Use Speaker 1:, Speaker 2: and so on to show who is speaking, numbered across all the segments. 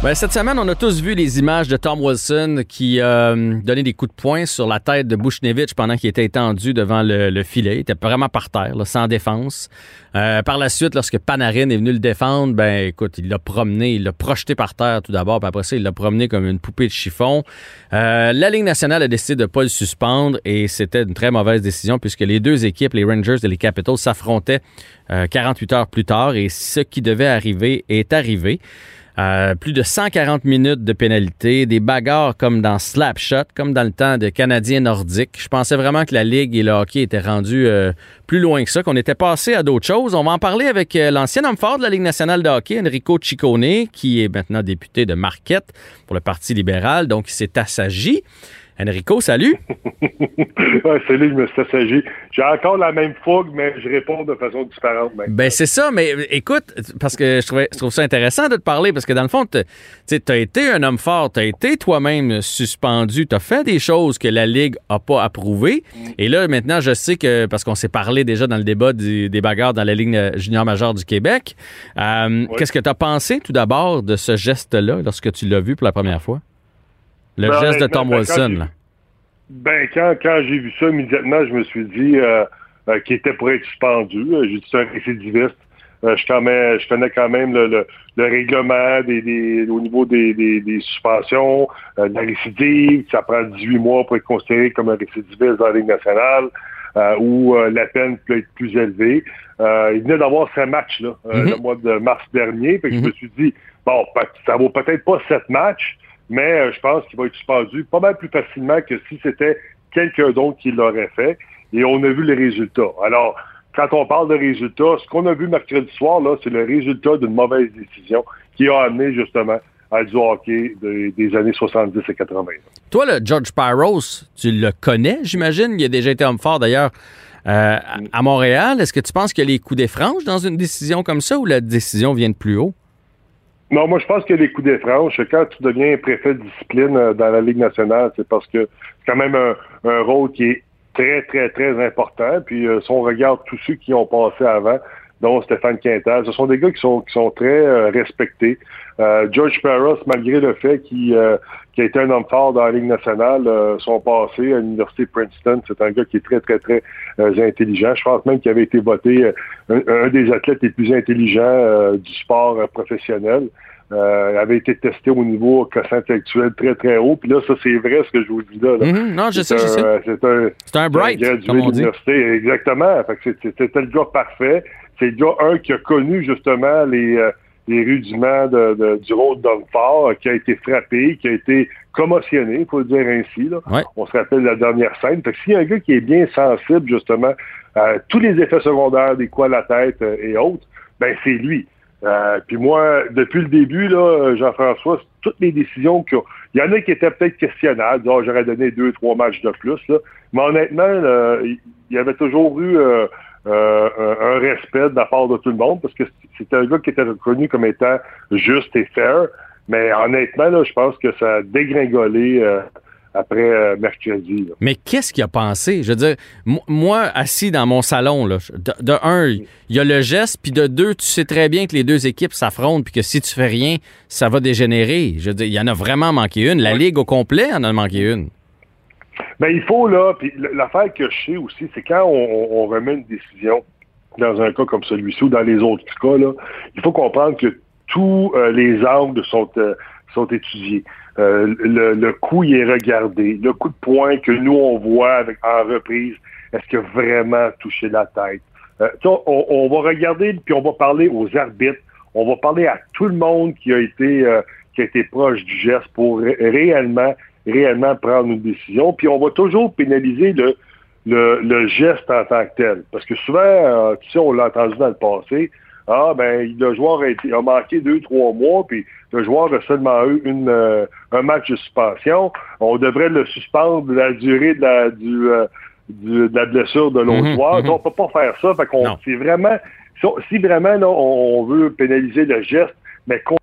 Speaker 1: Ben, cette semaine, on a tous vu les images de Tom Wilson qui euh, donnait des coups de poing sur la tête de Bushnevich pendant qu'il était étendu devant le, le filet. Il était vraiment par terre, là, sans défense. Euh, par la suite, lorsque Panarin est venu le défendre, ben écoute, il l'a promené, il l'a projeté par terre tout d'abord, puis après ça, il l'a promené comme une poupée de chiffon. Euh, la Ligue nationale a décidé de ne pas le suspendre et c'était une très mauvaise décision puisque les deux équipes, les Rangers et les Capitals, s'affrontaient euh, 48 heures plus tard et ce qui devait arriver est arrivé. Euh, plus de 140 minutes de pénalité, des bagarres comme dans Slapshot, comme dans le temps de Canadiens nordiques. Je pensais vraiment que la Ligue et le hockey étaient rendus euh, plus loin que ça, qu'on était passé à d'autres choses. On va en parler avec euh, l'ancien homme fort de la Ligue nationale de hockey, Enrico Ciccone, qui est maintenant député de Marquette pour le Parti libéral, donc il s'est assagi. Enrico, salut.
Speaker 2: salut, je me suis assagi. J'ai encore la même fougue, mais je réponds de façon différente. maintenant.
Speaker 1: Ben c'est ça, mais écoute, parce que je, trouvais, je trouve ça intéressant de te parler, parce que dans le fond, tu as été un homme fort, tu as été toi-même suspendu, tu as fait des choses que la Ligue a pas approuvées. Et là, maintenant, je sais que, parce qu'on s'est parlé déjà dans le débat du- des bagarres dans la Ligue junior majeure du Québec, euh, qu'est-ce que tu as pensé tout d'abord de ce geste-là lorsque tu l'as vu pour la première fois? Le
Speaker 2: Ben,
Speaker 1: geste de Tom
Speaker 2: ben, quand
Speaker 1: Wilson, là.
Speaker 2: Ben, quand, quand j'ai vu ça, immédiatement, je me suis dit euh, euh, qu'il était pour être suspendu. Euh, J'ai dit c'est un récidiviste. Euh, je, connais, je connais quand même le, le, le règlement des, des, au niveau des, des, des suspensions, de la récidive. Ça prend 18 mois pour être considéré comme un récidiviste dans la Ligue nationale, euh, où euh, la peine peut être plus élevée. Euh, il venait d'avoir ce match-là, euh,
Speaker 1: Mhm.
Speaker 2: le mois de mars dernier. Fait que je me suis dit, bon, ça vaut peut-être pas sept matchs, mais euh, je pense qu'il va être suspendu pas mal plus facilement que si c'était quelqu'un d'autre qui l'aurait fait. Et on a vu les résultats. Alors, quand on parle de résultats, ce qu'on a vu mercredi soir, là, c'est le résultat d'une mauvaise décision qui a amené justement à du hockey de- des années 70 et 80.
Speaker 1: Toi, le George Pyros, tu le connais, j'imagine? Il a déjà été homme fort, d'ailleurs, euh, à- à Montréal. Est-ce que tu penses qu'il y a les coups des franges dans une décision comme ça ou la décision vient de plus haut?
Speaker 2: Non, moi, je pense que les coups des quand tu deviens préfet de discipline euh, dans la Ligue nationale, c'est parce que c'est quand même un, un rôle qui est très, très, très important. Puis, euh, si on regarde tous ceux qui ont passé avant, dont Stéphane Quintal, ce sont des gars qui sont, qui sont très euh, respectés. Euh, George Parros, malgré le fait qu'il qu'il a été un homme fort dans la Ligue nationale, euh, son passé à l'Université Princeton, c'est un gars qui est très, très, très euh, intelligent. Je pense même qu'il avait été voté euh, un, un des athlètes les plus intelligents euh, du sport euh, professionnel. Euh, avait été testé au niveau quotient intellectuel très, très haut. Puis là, ça, c'est vrai ce que je vous dis là. là.
Speaker 1: Mhm, non, je sais,
Speaker 2: C'est
Speaker 1: je
Speaker 2: un,
Speaker 1: sais.
Speaker 2: C'est un,
Speaker 1: C'est un bright,
Speaker 2: gradué
Speaker 1: comme on dit.
Speaker 2: exactement. Fait que C'était le gars parfait. C'est le gars, un, qui a connu justement les, euh, les rudiments de, de- du rôle d'homme qui a été frappé, qui a été commotionné, il faut le dire ainsi. Là.
Speaker 1: Ouais.
Speaker 2: On se rappelle la dernière scène. Fait que s'il y a un gars qui est bien sensible justement à tous les effets secondaires des coups à la tête euh, et autres, ben c'est lui. Euh, puis moi, depuis le début, là, Jean-François, toutes les décisions qu'il y a- il y en a qui étaient peut-être questionnables, j'aurais donné deux, trois matchs de plus, là. mais honnêtement, là, il y avait toujours eu euh, euh, un, respect de la part de tout le monde, parce que c'était un gars qui était reconnu comme étant juste et fair, mais honnêtement, là, je pense que ça a dégringolé euh, après euh, mercredi. là.
Speaker 1: Mais qu'est-ce qu'il a pensé? Je veux dire, mo- moi, assis dans mon salon, là, de, de un, il y a le geste, puis de deux, tu sais très bien que les deux équipes s'affrontent, puis que si tu fais rien, ça va dégénérer. Je veux dire, il y en a vraiment manqué une. La. Ligue au complet en a manqué une.
Speaker 2: Ben, il faut, là, puis l'affaire que je sais aussi, c'est quand on, remet une décision dans un cas comme celui-ci ou dans les autres cas, là, il faut comprendre que tous euh, les angles sont, euh, sont étudiés. Euh, le, le coup, il est regardé. Le coup de poing que nous, on voit en reprise, est-ce a vraiment touché la tête? On, va regarder, puis on va parler aux arbitres. On va parler à tout le monde qui a été, qui a été proche du geste pour ré- réellement réellement prendre une décision. Puis on va toujours pénaliser le, le, le geste en tant que tel. Parce que souvent, euh, tu sais, on l'a entendu dans le passé, ah ben le joueur a, été, a manqué deux, trois mois, puis le joueur a seulement eu une, euh, un match de suspension. On devrait le suspendre de la durée de la, du, euh, du- de la blessure de l'autre
Speaker 1: Mhm,
Speaker 2: joueur.
Speaker 1: mhm.
Speaker 2: On peut pas faire ça. Fait qu'on, c'est vraiment, si, vraiment là, on, on veut pénaliser le geste, mais qu'on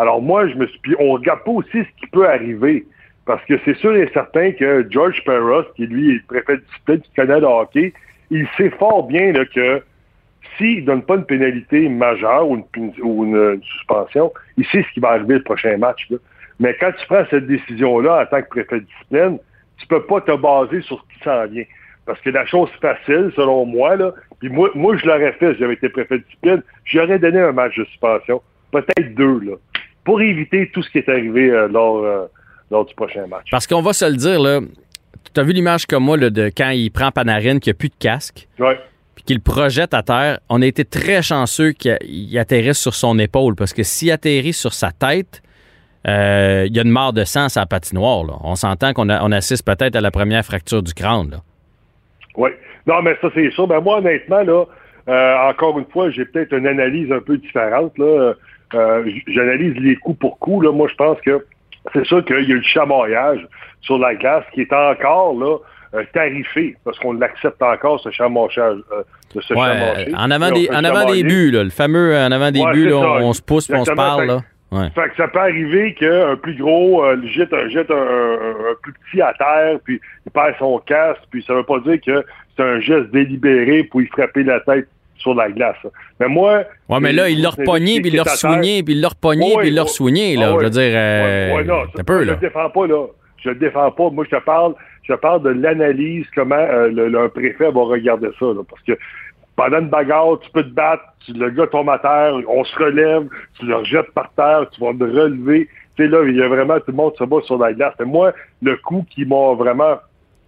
Speaker 2: alors moi, je me suis. Puis on regarde pas aussi ce qui peut arriver. Parce que c'est sûr et certain que George Peros, qui lui est préfet de discipline, qui connaît le hockey, il sait fort bien que s'il ne donne pas une pénalité majeure ou une, suspension, il sait ce qui va arriver le prochain match. Mais quand tu prends cette décision-là en tant que préfet de discipline, tu peux pas te baser sur ce qui s'en vient. Parce que la chose facile, selon moi, puis moi, moi je l'aurais fait si j'avais été préfet de discipline, j'aurais donné un match de suspension, peut-être deux, pour éviter tout ce qui est arrivé euh, lors, euh, lors du prochain match.
Speaker 1: Parce qu'on va se le dire, là, tu as vu l'image comme moi de quand il prend Panarin, qu'il n'y a plus de casque. Puis qu'il projette à terre. On a été très chanceux qu'il atterrisse sur son épaule parce que s'il atterrit sur sa tête, euh, il y a une mort de sang à sa patinoire. On s'entend qu'on on assiste peut-être à la première fracture du crâne.
Speaker 2: Oui. Non, mais ça, c'est sûr. Ben, moi, honnêtement, là, euh, encore une fois, j'ai peut-être une analyse un peu différente. Là. Euh, j'analyse les coups pour coups. Là. Moi, je pense que c'est sûr qu'il y a eu le chamoyage sur la glace qui est encore là euh, tarifé parce qu'on l'accepte encore ce chamoyage. Euh, de ce
Speaker 1: ouais, en avant des, en avant des buts, là, le fameux en avant des buts, là, on, se pousse, on se parle. Là. Ouais.
Speaker 2: Fait que ça peut arriver qu'un plus gros euh, jette, un, jette un, plus petit à terre, puis il perd son casque, puis ça veut pas dire que c'est un geste délibéré pour y frapper la tête sur la glace. Mais moi.
Speaker 1: Ouais, mais là, il l'a repogné, puis il l'a soigné, puis il l'a repogné, puis il l'a soigné, là. je veux dire. Euh, non, un peu, là.
Speaker 2: Je le défends pas, là. Je le défends pas. Moi, je te parle, je te parle de l'analyse, comment euh, le, préfet va regarder ça, là. Parce que pendant une bagarre, tu peux te battre, le gars tombe à terre, on se relève, tu le rejettes par terre, tu vas le relever. Tu sais, là, il y a vraiment, tout le monde se bat sur la glace. Mais moi, le coup qui m'a vraiment,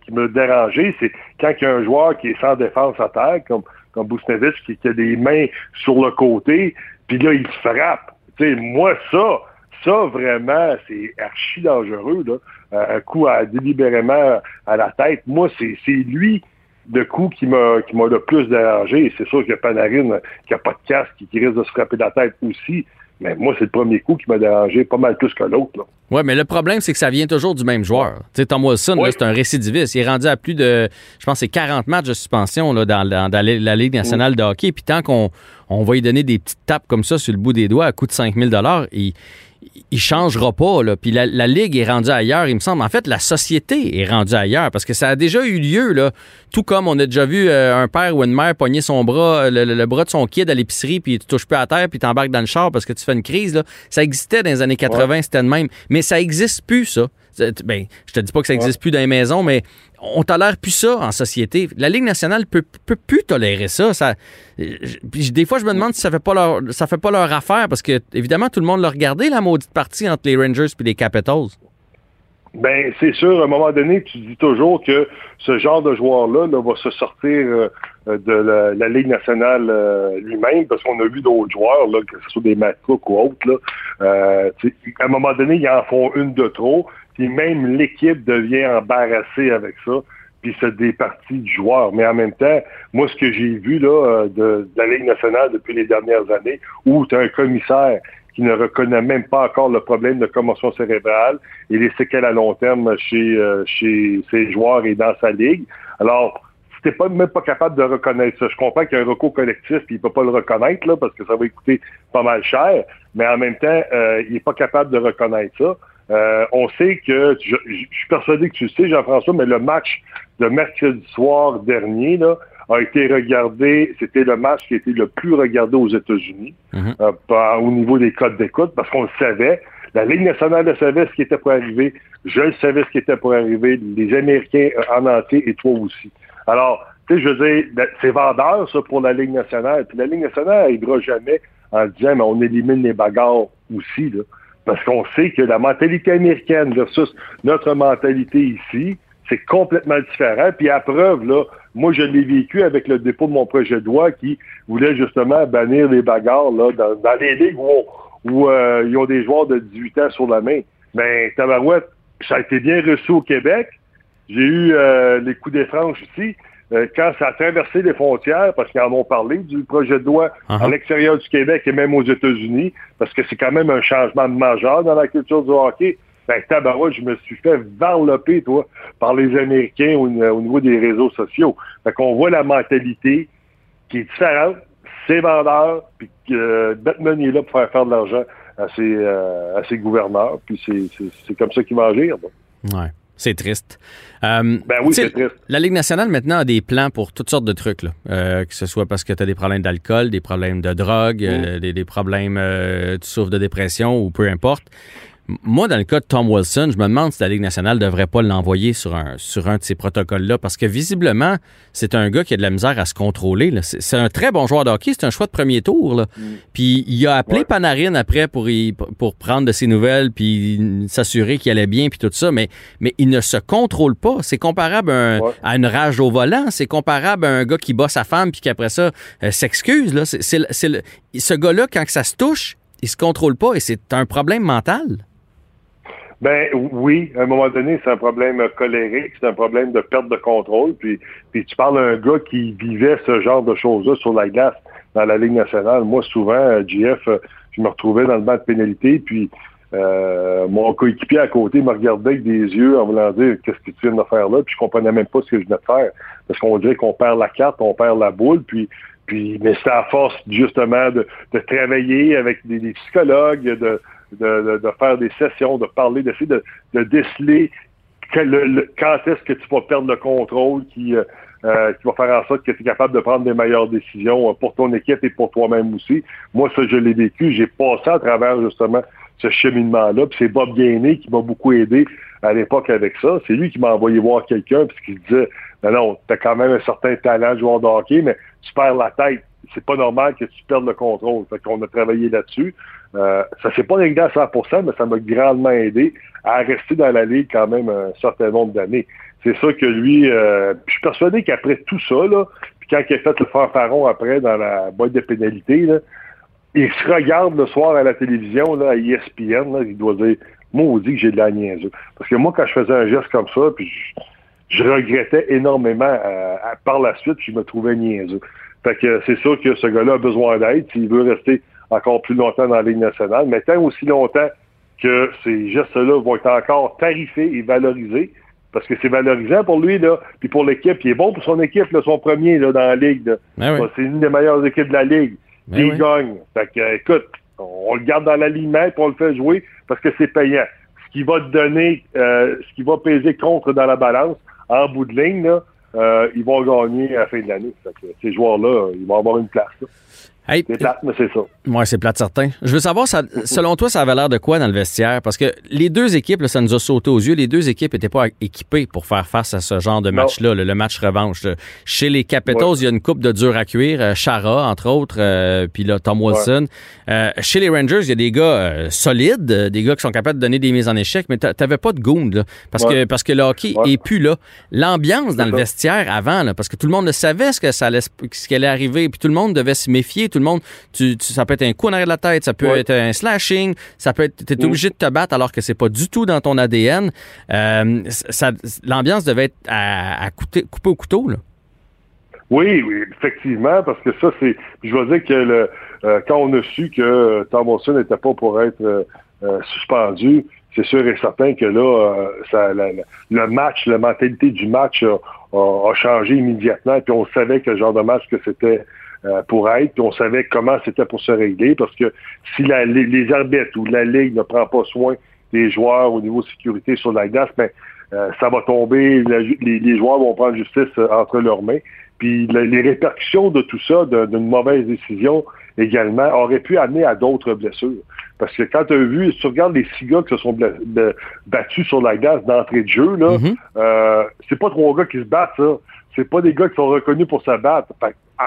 Speaker 2: qui m'a dérangé, c'est quand il y a un joueur qui est sans défense à terre, comme comme Bousnevich, qui, a des mains sur le côté, puis là, il frappe. sais, moi, ça, ça, vraiment, c'est archi dangereux, là. Euh, un coup à, délibérément à la tête. Moi, c'est lui, de coup, qui m'a qui m'a le plus dérangé. C'est sûr a Panarin qui a pas de casque, qui risque de se frapper la tête aussi. Mais moi, c'est le premier coup qui m'a dérangé pas mal plus que l'autre.
Speaker 1: Oui, mais le problème, c'est que ça vient toujours du même joueur. Tu sais, Tom Wilson, c'est un récidiviste. Il est rendu à plus de, je pense, c'est 40 matchs de suspension là, dans, la, Ligue nationale de hockey. Puis tant qu'on on va lui donner des petites tapes comme ça sur le bout des doigts à coût de 5 000 il il changera pas. Là. Puis la, Ligue est rendue ailleurs, il me semble. En fait, la société est rendue ailleurs parce que ça a déjà eu lieu. Là. Tout comme on a déjà vu euh, un père ou une mère pogner son bras, le, bras de son kid à l'épicerie, puis tu touches plus à terre, puis t'embarques dans le char parce que tu fais une crise. Là. Ça existait dans les années 80, c'était le même. Mais ça existe plus, ça. Ben, je te dis pas que ça existe plus dans les maisons, mais on tolère plus ça en société. La Ligue nationale peut, peut plus tolérer ça. des fois, je me demande si ça fait pas leur, ça fait pas leur affaire parce que, évidemment, tout le monde l'a regardé, la maudite partie entre les Rangers et les Capitals.
Speaker 2: Ben, c'est sûr, à un moment donné, tu dis toujours que ce genre de joueur-là va se sortir euh, de la, Ligue nationale euh, lui-même, parce qu'on a vu d'autres joueurs, là, que ce soit des Matcook ou autres, là, euh, à un moment donné, ils en font une de trop, puis même l'équipe devient embarrassée avec ça, puis se départit du joueur. Mais en même temps, moi, ce que j'ai vu là, de, la Ligue nationale depuis les dernières années, où tu as un commissaire qui ne reconnaît même pas encore le problème de commotion cérébrale et les séquelles à long terme chez, euh, chez ses joueurs et dans sa ligue. Alors, t'es pas même pas capable de reconnaître ça, je comprends qu'il y a un recours collectif et il peut pas le reconnaître là parce que ça va coûter pas mal cher, mais en même temps, euh, il est pas capable de reconnaître ça. Euh, on sait que, je, suis persuadé que tu sais, Jean-François, mais le match de mercredi soir dernier, là, a été regardé, c'était le match qui a été le plus regardé aux États-Unis mhm. euh, au niveau des codes d'écoute, parce qu'on le savait. La Ligue nationale le savait ce qui était pour arriver. Je le savais ce qui était pour arriver. Les Américains euh, en entier et toi aussi. Alors, tu sais, je veux dire, ben, c'est vendeur, ça, pour la Ligue nationale. Puis la Ligue nationale n'arrivera jamais en disant, mais on élimine les bagarres aussi, là. Parce qu'on sait que la mentalité américaine versus notre mentalité ici, c'est complètement différent. Puis à preuve, là, moi, je l'ai vécu avec le dépôt de mon projet de loi qui voulait justement bannir les bagarres là, dans, les ligues où, euh, ils ont des joueurs de 18 ans sur la main. Mais Tabarouette, ça a été bien reçu au Québec. J'ai eu euh, les coups des franches ici. Euh, quand ça a traversé les frontières, parce qu'ils en ont parlé du projet de loi uh-huh. à l'extérieur du Québec et même aux États-Unis, parce que c'est quand même un changement majeur dans la culture du hockey ben, tabarouette, je me suis fait varloper, toi, par les Américains au, niveau des réseaux sociaux. Fait qu'on voit la mentalité qui est différente, c'est vendeur, puis que Batman est là pour faire faire de l'argent à ses, euh, à ses gouverneurs, puis c'est comme ça qu'il va agir.
Speaker 1: Ouais. C'est triste.
Speaker 2: Euh, ben oui, c'est triste.
Speaker 1: La Ligue nationale maintenant a des plans pour toutes sortes de trucs, là. Euh, que ce soit parce que tu as des problèmes d'alcool, des problèmes de drogue, mm. des, des, problèmes, tu souffres de dépression ou peu importe moi, dans le cas de Tom Wilson, je me demande si la Ligue nationale ne devrait pas l'envoyer sur un, sur un de ces protocoles-là, parce que visiblement, c'est un gars qui a de la misère à se contrôler. C'est un très bon joueur de hockey, c'est un choix de premier tour. Là. Mm. Puis il a appelé Panarin après pour, pour prendre de ses nouvelles, puis s'assurer qu'il allait bien, puis tout ça, mais, mais il ne se contrôle pas. C'est comparable à, une rage au volant, c'est comparable à un gars qui bat sa femme, puis qui après ça euh, s'excuse. ce gars-là, quand ça se touche, il se contrôle pas et c'est un problème mental.
Speaker 2: Ben oui, à un moment donné, c'est un problème colérique, c'est un problème de perte de contrôle. Puis, puis tu parles d'un gars qui vivait ce genre de choses-là sur la glace dans la Ligue nationale. Moi, souvent, GF, euh, je me retrouvais dans le banc de pénalité, puis euh, mon coéquipier à côté me regardait avec des yeux en voulant dire qu'est-ce que tu viens de faire là, puis je comprenais même pas ce que je venais de faire. Parce qu'on dirait qu'on perd la carte, on perd la boule, puis puis mais c'est à force justement de, de travailler avec des, des psychologues, de de, faire des sessions, de parler, d'essayer de, de déceler quand est-ce que tu vas perdre le contrôle qui, euh, euh, qui va faire en sorte que tu es capable de prendre des meilleures décisions euh, pour ton équipe et pour toi-même aussi. Moi, ça, je l'ai vécu. J'ai passé à travers justement ce cheminement-là. Puis c'est Bob Gainé qui m'a beaucoup aidé à l'époque avec ça. C'est lui qui m'a envoyé voir quelqu'un puis qui disait Non, non, tu as quand même un certain talent de joueur de mais tu perds la tête. C'est pas normal que tu perdes le contrôle. Fait qu'on a travaillé là-dessus. Euh, ça s'est pas réglé à 100%, mais ça m'a grandement aidé à rester dans la ligue quand même un certain nombre d'années. C'est ça que lui, euh, je suis persuadé qu'après tout ça, là, puis quand il a fait le fanfaron après dans la boîte de pénalité, là, il se regarde le soir à la télévision, là, à ESPN, là, il doit dire Maudit que j'ai de la niaise. Parce que moi, quand je faisais un geste comme ça, puis je, regrettais énormément euh, par la suite, je me trouvais niaiseux. Fait que c'est sûr que ce gars-là a besoin d'aide s'il veut rester encore plus longtemps dans la Ligue nationale, mais tant aussi longtemps que ces gestes-là vont être encore tarifés et valorisés, parce que c'est valorisant pour lui, là, puis pour l'équipe. Il est bon pour son équipe, là, son premier là, dans la Ligue. Ben c'est une des meilleures équipes de la Ligue. Ben il gagne. Fait que, écoute, on le garde dans l'alignement et on le fait jouer parce que c'est payant. Ce qui va te donner, euh, ce qui va peser contre dans la balance, en bout de ligne, là, euh, ils vont gagner à la fin de l'année. Ces joueurs-là, ils vont avoir une place. Là c'est plate, mais c'est ça.
Speaker 1: Oui, c'est plate certain. Je veux savoir, ça, selon toi, ça avait l'air de quoi dans le vestiaire? Parce que les deux équipes, ça nous a sauté aux yeux, les deux équipes n'étaient pas équipées pour faire face à ce genre de match-là, le, match revanche. Chez les Capitals, il y a une coupe de dur à cuire, euh, Chara, entre autres, euh, puis là, Tom Wilson. Euh, chez les Rangers, il y a des gars solides, des gars qui sont capables de donner des mises en échec, mais tu n'avais pas de goût, là, parce, que, parce que le hockey est plus là. L'ambiance dans le vestiaire avant, là, parce que tout le monde le savait ce que ça allait, ce qui allait arriver, puis tout le monde devait se méfier, tout le monde, tu, ça peut être un coup en arrière de la tête, ça peut être un slashing, ça peut être, t'es mm. obligé de te battre alors que c'est pas du tout dans ton ADN. Euh, l'ambiance devait être à, à couper, au couteau, là.
Speaker 2: Oui, oui, effectivement, parce que ça, c'est. Je veux dire que le, euh, quand on a su que Tom Wilson n'était pas pour être euh, suspendu, c'est sûr et certain que là, ça, le match, la mentalité du match a, a, changé immédiatement, puis on savait que le genre de match que c'était euh, pour être, puis on savait comment c'était pour se régler, parce que si la, les, arbitres ou la Ligue ne prend pas soin des joueurs au niveau sécurité sur la glace, ben, euh, ça va tomber, les, joueurs vont prendre justice euh, entre leurs mains. Puis les répercussions de tout ça, d'une mauvaise décision également, auraient pu amener à d'autres blessures. Parce que quand tu as vu, si tu regardes les six gars qui se sont battus sur la glace d'entrée de jeu, là, mm-hmm. euh, c'est pas trois gars qui se battent, ça. C'est pas des gars qui sont reconnus pour se battre.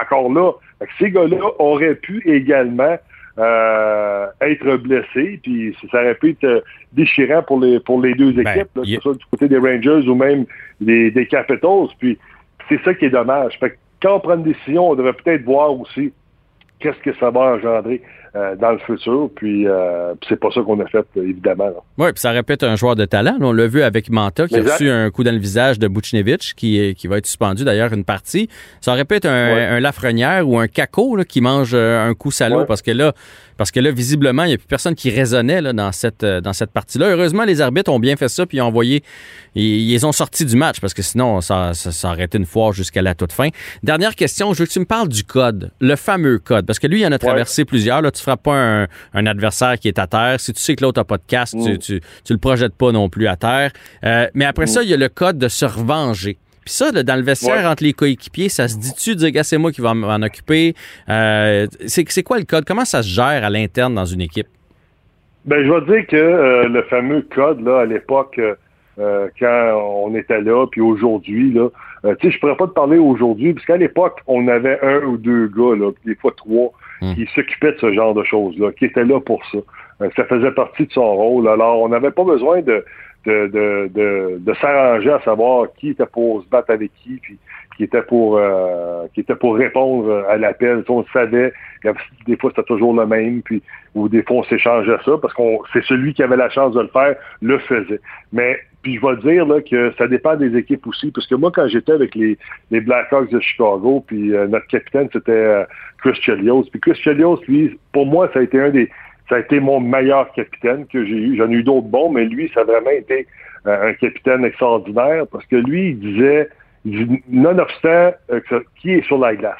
Speaker 2: Encore là, ces gars-là auraient pu également euh, être blessés, puis ça aurait pu être euh, déchirant pour les pour les deux ben, équipes, que ce soit du côté des Rangers ou même des, des Capitals. Puis c'est ça qui est dommage. Fait que quand on prend une décision, on devrait peut-être voir aussi qu'est-ce que ça va engendrer euh, dans le futur. Puis, euh, c'est pas ça qu'on a fait, évidemment.
Speaker 1: Oui, puis ça répète un joueur de talent. on l'a vu avec Manta, qui a reçu un coup dans le visage de Buchnevich, qui, qui va être suspendu d'ailleurs une partie. Ça aurait pu être un, Lafrenière ou un Caco qui mange euh, un coup salaud, parce que là, parce que là, visiblement, il n'y a plus personne qui raisonnait là, dans cette, dans cette partie-là. Heureusement, les arbitres ont bien fait ça, puis ils ont envoyé, ils, ils ont sorti du match, parce que sinon, ça, ça, aurait été une foire jusqu'à la toute fin. Dernière question, je veux que tu me parles du code, le fameux code Parce que lui, il en a traversé plusieurs. Là, tu frappes pas un, adversaire qui est à terre. Si tu sais que l'autre n'a pas de casque, tu, mm. tu, tu, le projettes pas non plus à terre. Euh, mais après mm. ça, il y a le code de se revenger. Puis ça, dans le vestiaire entre les coéquipiers, ça se dit-tu, dire, c'est moi qui vais m'en occuper? Euh, c'est quoi le code? Comment ça se gère à l'interne dans une équipe?
Speaker 2: Ben, je vais dire que euh, le fameux code, là, à l'époque, euh, quand on était là, puis aujourd'hui, là, tu sais, je pourrais pas te parler aujourd'hui, parce qu'à l'époque, on avait un ou deux gars, là, des fois trois, hmm. qui s'occupaient de ce genre de choses-là, qui étaient là pour ça. ça faisait partie de son rôle. Alors, on n'avait pas besoin de, de, de, de, s'arranger à savoir qui était pour se battre avec qui, qui était pour euh, qui était pour répondre à l'appel. On savait, des fois c'était toujours le même, puis ou des fois on s'échangeait ça parce qu'on c'est celui qui avait la chance de le faire le faisait. Mais puis je vais dire là, que ça dépend des équipes aussi, parce que moi quand j'étais avec les, les Blackhawks de Chicago, puis euh, notre capitaine c'était euh, Chris Chelios, puis Chris Chelios, lui, pour moi ça a été un des ça a été mon meilleur capitaine que j'ai eu. J'en ai eu d'autres bons, mais lui, ça a vraiment été euh, un capitaine extraordinaire parce que lui, il disait, nonobstant euh, qui est sur la glace,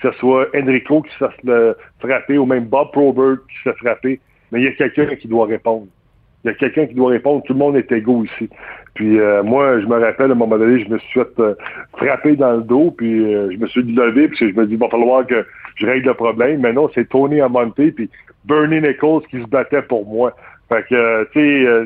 Speaker 2: que ce soit Enrico qui se frapper ou même Bob Probert qui se fait frapper, mais il y a quelqu'un qui doit répondre. Il y a quelqu'un qui doit répondre. Tout le monde est égaux ici. Puis euh, moi, je me rappelle, à un moment donné, je me suis fait frapper dans le dos, puis je me suis levé, puis je me dis, il va falloir que je règle le problème. Mais non, c'est Tony Amonte, puis Bernie Nichols qui se battait pour moi. Fait que, euh, tu sais, euh,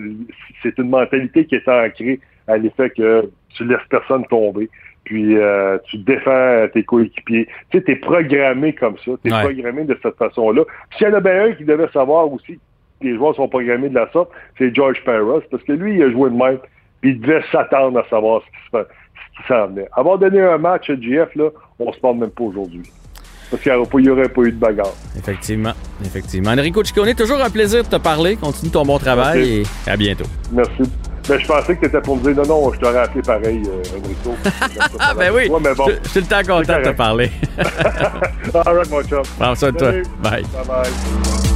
Speaker 2: c'est une mentalité qui est ancrée à l'effet que tu laisses personne tomber. Puis euh, tu défends tes coéquipiers. Tu sais, t'es programmé comme ça. T'es programmé de cette façon-là. S'il y en a bien un qui devait savoir aussi que les joueurs sont programmés de la sorte, c'est George Paris, parce que lui, il a joué de même. Puis il devait s'attendre à savoir ce qui s'en venait. Avoir donné un match à GF, là, on se parle même pas aujourd'hui parce qu'il n'y aurait, pas eu de bagarre.
Speaker 1: Effectivement, effectivement. Enrico Ciccone, toujours un plaisir de te parler. Continue ton bon travail et à bientôt.
Speaker 2: Merci. Ben, je pensais que tu étais pour me dire non, non, je t'aurais appelé pareil, euh, Enrico.
Speaker 1: ah, ben oui. mais bon, je, suis le temps content de te parler.
Speaker 2: All right, mon chum.
Speaker 1: Prends soin de toi. Bye.
Speaker 2: Bye bye.